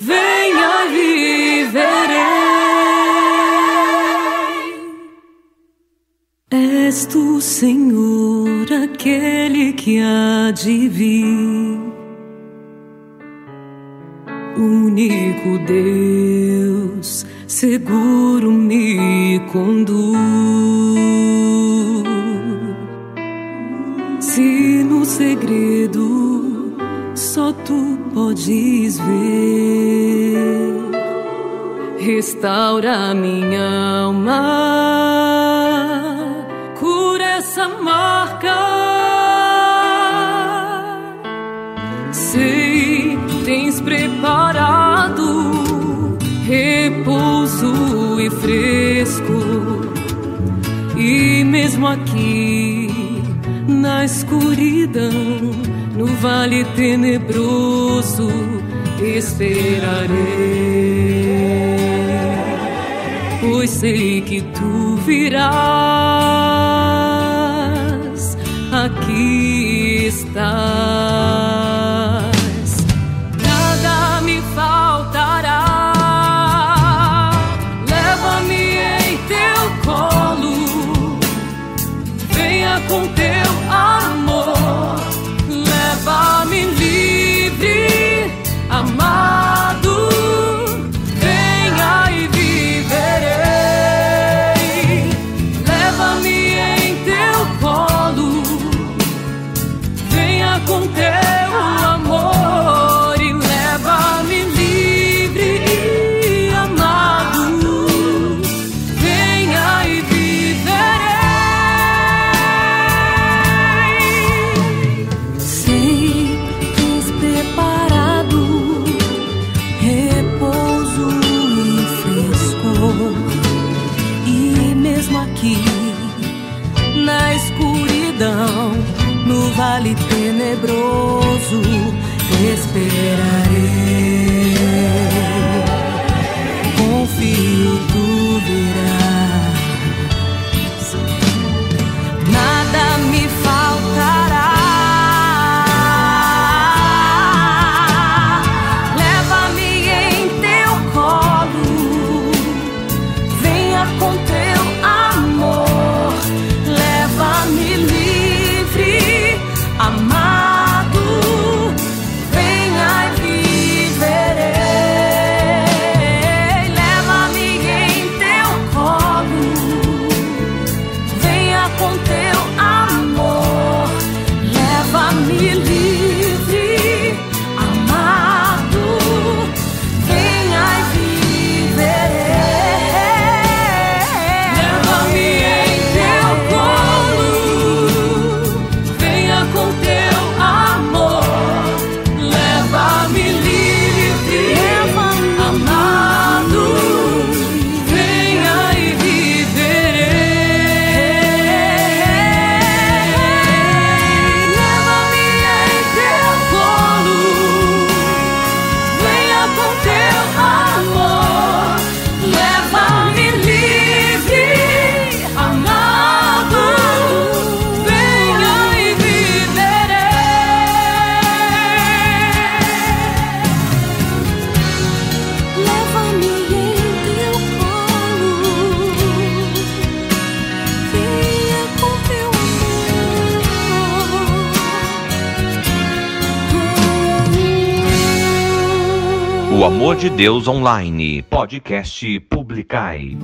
Speaker 8: venha viverei. És tu, Senhor, aquele que há de vir único Deus, seguro me conduz. Se no segredo só tu podes ver, restaura minha alma, cura essa marca. Sei tens preparado repouso e fresco, e mesmo aqui na escuridão, no vale tenebroso, esperarei, pois sei que tu virás aqui estás.
Speaker 2: Deus Online, podcast Publicai.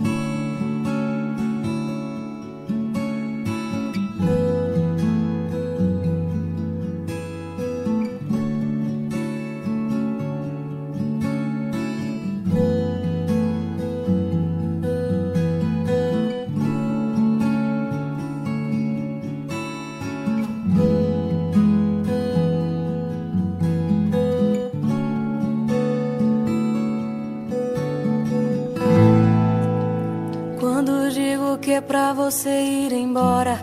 Speaker 8: que é pra você ir embora.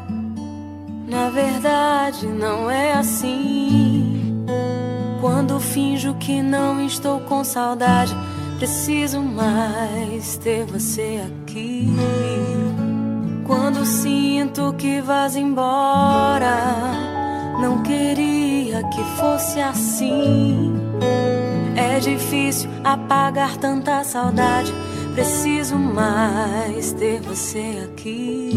Speaker 8: Na verdade, não é assim. Quando finjo que não estou com saudade, preciso mais ter você aqui. Quando sinto que vas embora, não queria que fosse assim. É difícil apagar tanta saudade preciso mais ter você aqui,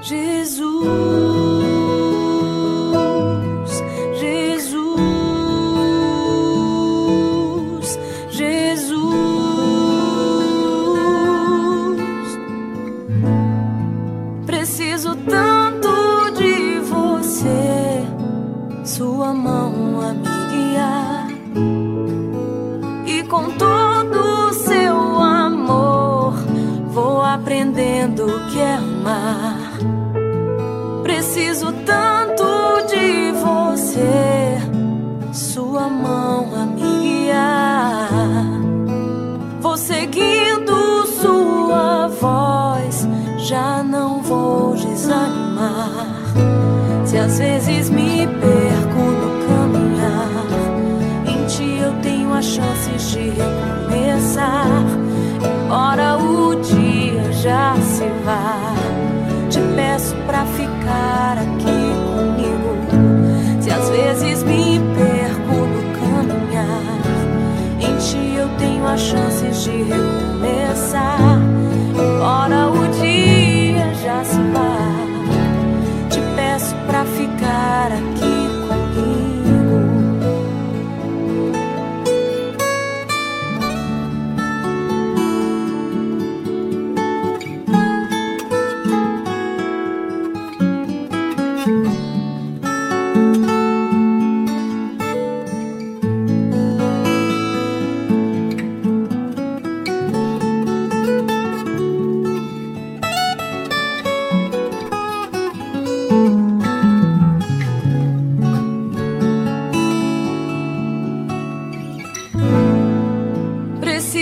Speaker 8: Jesus.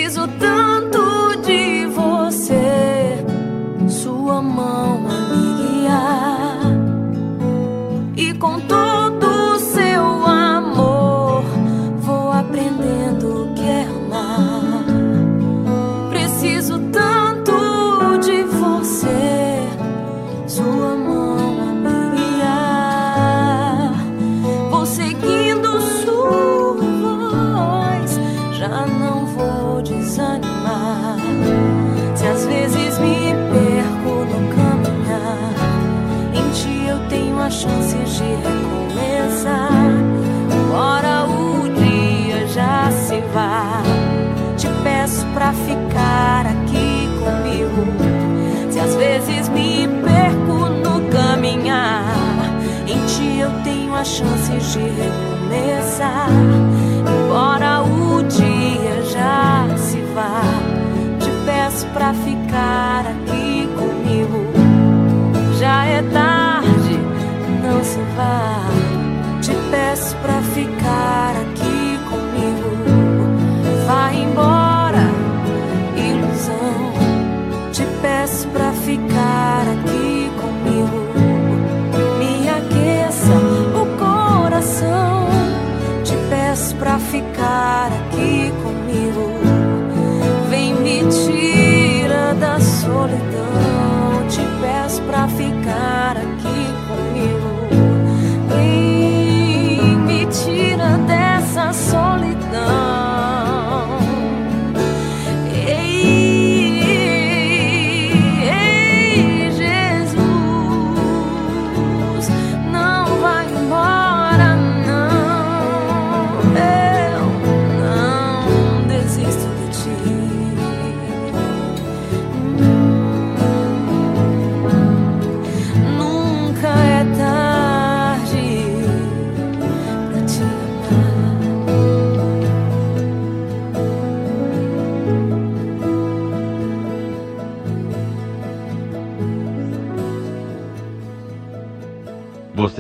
Speaker 8: preciso tanto she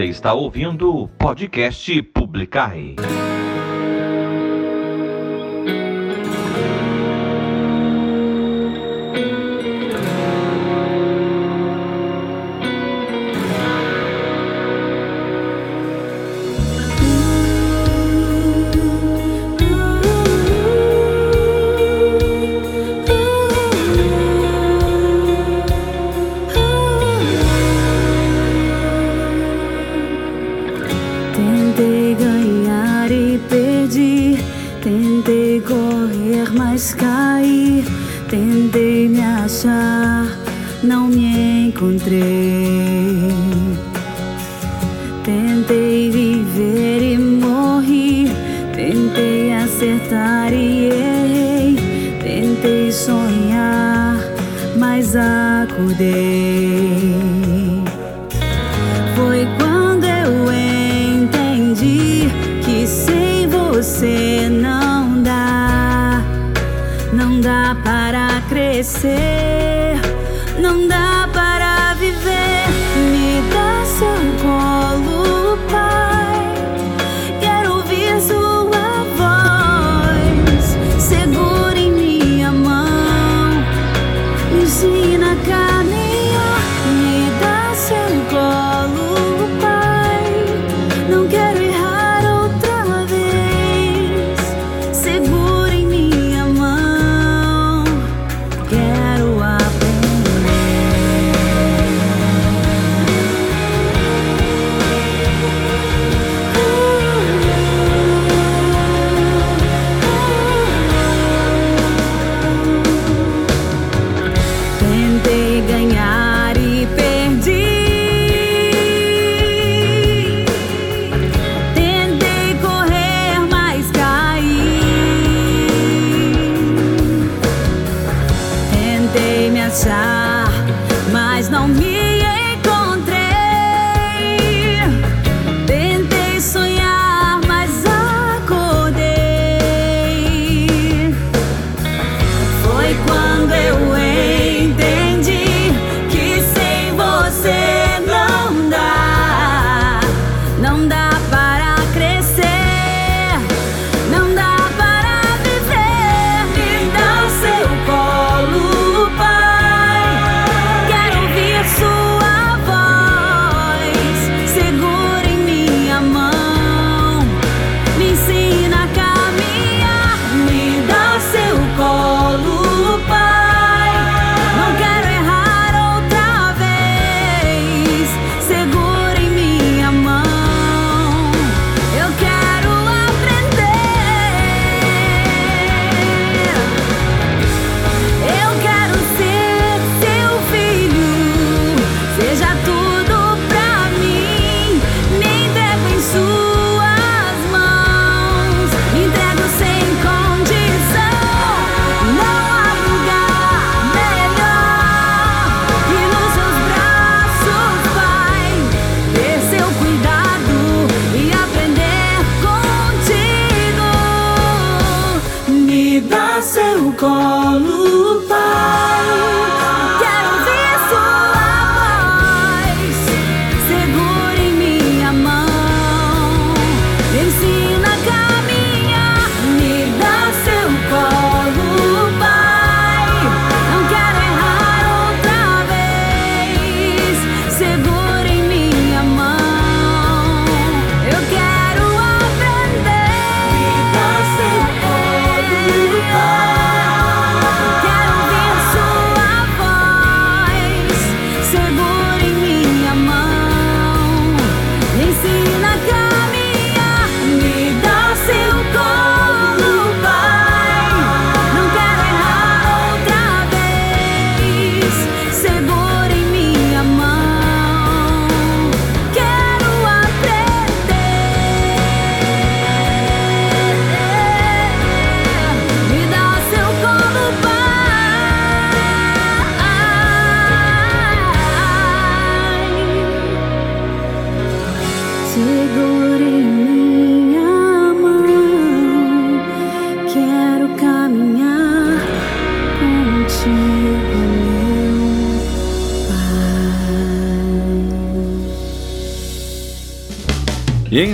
Speaker 8: Você
Speaker 5: está ouvindo o podcast Publicai.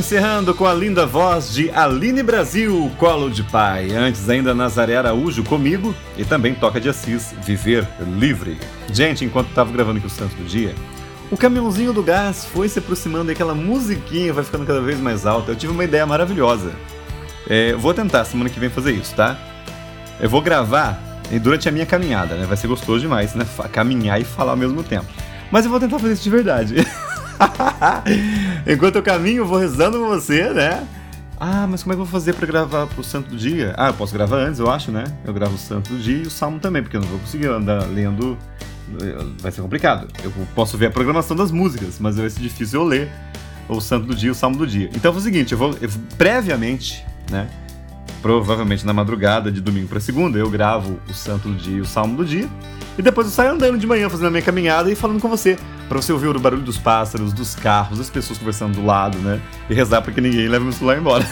Speaker 1: encerrando com a linda voz de Aline Brasil, Colo de Pai. Antes ainda Nazaré Araújo comigo e também Toca de Assis, Viver Livre. Gente, enquanto estava gravando aqui o Santo do Dia, o caminhãozinho do gás foi se aproximando e aquela musiquinha vai ficando cada vez mais alta. Eu tive uma ideia maravilhosa. É, vou tentar semana que vem fazer isso, tá? Eu vou gravar durante a minha caminhada, né? Vai ser gostoso demais, né? Caminhar e falar ao mesmo tempo. Mas eu vou tentar fazer isso de verdade. Enquanto eu caminho, vou rezando com você, né? Ah, mas como é que eu vou fazer para gravar pro santo do dia? Ah, eu posso gravar antes, eu acho, né? Eu gravo o santo do dia e o salmo também, porque eu não vou conseguir andar lendo. Eh, vai ser complicado. Eu posso ver a programação das músicas, mas vai ser difícil eu ler o santo do dia e o salmo do dia. Então é o seguinte, eu vou eu, previamente, né? Provavelmente na madrugada de domingo para segunda, eu gravo o Santo do Dia e o Salmo do Dia. E depois eu saio andando de manhã, fazendo a minha caminhada e falando com você. Pra você ouvir o barulho dos pássaros, dos carros, das pessoas conversando do lado, né? E rezar pra que ninguém leve meu celular embora.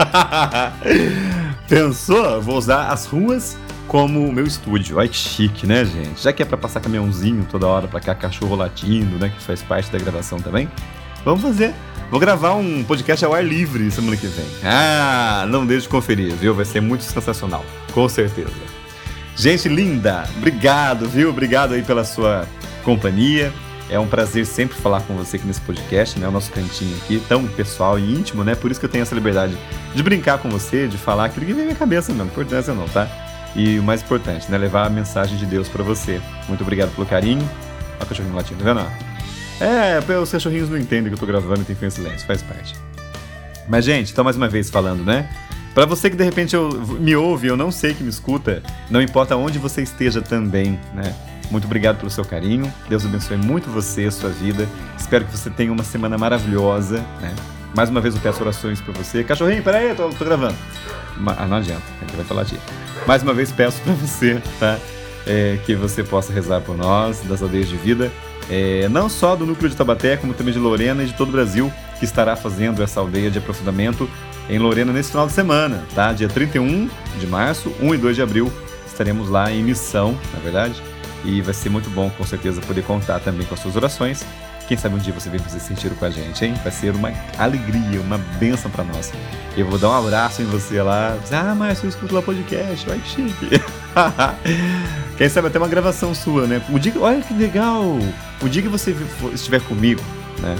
Speaker 1: Pensou? Vou usar as ruas como meu estúdio. Ai que chique, né, gente? Já que é pra passar caminhãozinho toda hora pra cá, cachorro latindo, né? Que faz parte da gravação também. Vamos fazer. Vou gravar um podcast ao ar livre semana que vem. Ah, não deixe de conferir, viu? Vai ser muito sensacional. Com certeza. Gente linda, obrigado, viu? Obrigado aí pela sua companhia. É um prazer sempre falar com você aqui nesse podcast, né? O nosso cantinho aqui, tão pessoal e íntimo, né? Por isso que eu tenho essa liberdade de brincar com você, de falar aquilo que vem na minha cabeça, não importância não, tá? E o mais importante, né? Levar a mensagem de Deus para você. Muito obrigado pelo carinho. Olha o cachorrinho latindo, tá vendo? É, os cachorrinhos não entendem que eu tô gravando e tem que em silêncio, faz parte. Mas, gente, então mais uma vez falando, né? Para você que de repente eu, me ouve, eu não sei que me escuta, não importa onde você esteja também, né? Muito obrigado pelo seu carinho. Deus abençoe muito você, sua vida. Espero que você tenha uma semana maravilhosa, né? Mais uma vez eu peço orações para você. Cachorrinho, peraí, eu tô, tô gravando. Ah, não adianta, ele vai falar de. Mais uma vez peço para você, tá? É, que você possa rezar por nós, das aldeias de vida, é, não só do núcleo de Tabaté, como também de Lorena e de todo o Brasil, que estará fazendo essa aldeia de aprofundamento em Lorena nesse final de semana, tá? Dia 31 de março, 1 e 2 de abril, estaremos lá em missão, na verdade, e vai ser muito bom, com certeza, poder contar também com as suas orações. Quem sabe um dia você vem fazer sentido com a gente, hein? Vai ser uma alegria, uma benção para nós. Eu vou dar um abraço em você lá. Ah, Márcio, eu escuto lá podcast, vai que chique. Quem sabe até uma gravação sua, né? O dia, olha que legal! O dia que você estiver comigo, né?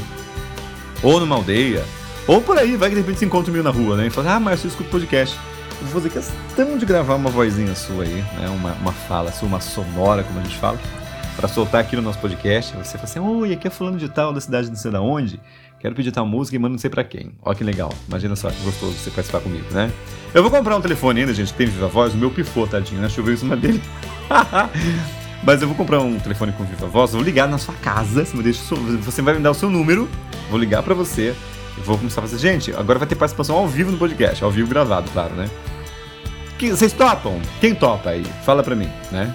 Speaker 1: Ou numa aldeia, ou por aí, vai que de repente se encontra meio na rua, né? E fala, ah, Márcio, eu escuto podcast. Eu vou fazer questão de gravar uma vozinha sua aí, né? Uma, uma fala sua, uma sonora, como a gente fala, para soltar aqui no nosso podcast. Você fala assim, oi, aqui é fulano de tal, da cidade de não sei da onde. Quero pedir tal música e manda não sei pra quem. Ó que legal. Imagina só que gostoso você participar comigo, né? Eu vou comprar um telefone ainda, gente, que tem viva voz. O meu pifou, tadinho, né? Choveu em cima dele. Mas eu vou comprar um telefone com viva voz, vou ligar na sua casa, você, deixa, você vai me dar o seu número, vou ligar para você vou começar a fazer. Gente, agora vai ter participação ao vivo no podcast, ao vivo gravado, claro, né? Vocês topam? Quem topa aí? Fala pra mim, né?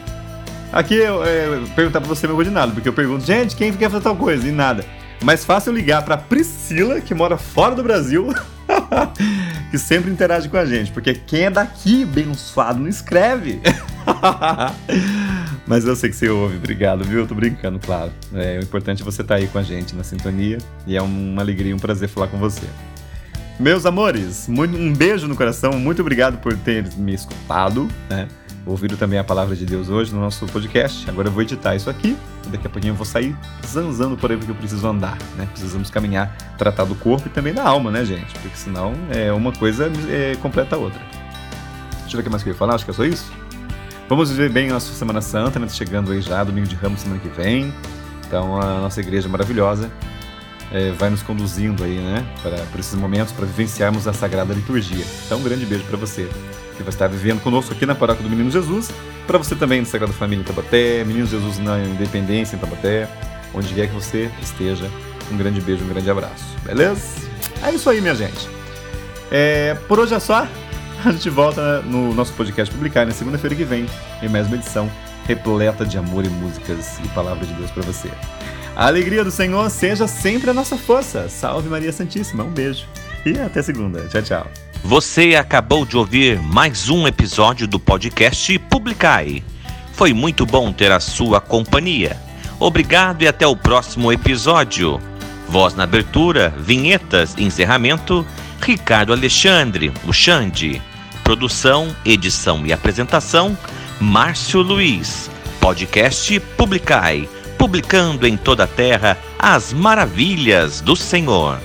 Speaker 1: Aqui eu é, perguntar pra você de nada, porque eu pergunto, gente, quem quer fazer tal coisa? E nada. Mais fácil ligar pra Priscila, que mora fora do Brasil, que sempre interage com a gente, porque quem é daqui, bem não escreve. Mas eu sei que você ouve, obrigado, viu? Eu tô brincando, claro. É, o importante é você estar tá aí com a gente na sintonia e é uma alegria e um prazer falar com você. Meus amores, um beijo no coração, muito obrigado por ter me escutado, né? Ouviram também a palavra de Deus hoje no nosso podcast. Agora eu vou editar isso aqui. Daqui a pouquinho eu vou sair zanzando por aí porque eu preciso andar, né? Precisamos caminhar, tratar do corpo e também da alma, né, gente? Porque senão é uma coisa é, completa a outra. Deixa eu ver o que mais que eu ia falar, acho que é só isso. Vamos viver bem a nossa Semana Santa, né? Chegando aí já, domingo de Ramos semana que vem. Então a nossa igreja maravilhosa é, vai nos conduzindo aí, né? Para, para esses momentos, para vivenciarmos a Sagrada Liturgia. Então um grande beijo para você que vai estar vivendo conosco aqui na Paróquia do Menino Jesus. Para você também na Sagrada Família em Tabaté, Menino Jesus na Independência em Tabaté, onde quer que você esteja. Um grande beijo, um grande abraço. Beleza? É isso aí, minha gente. É, por hoje é só. A gente volta no nosso podcast publicar na segunda-feira que vem, em mais uma edição repleta de amor e músicas e palavra de Deus para você. A alegria do Senhor seja sempre a nossa força. Salve Maria Santíssima. Um beijo. E até segunda. Tchau, tchau.
Speaker 2: Você acabou de ouvir mais um episódio do podcast Publicai. Foi muito bom ter a sua companhia. Obrigado e até o próximo episódio. Voz na abertura, vinhetas, encerramento, Ricardo Alexandre, o Xande. Produção, edição e apresentação, Márcio Luiz. Podcast Publicai, publicando em toda a terra as maravilhas do Senhor.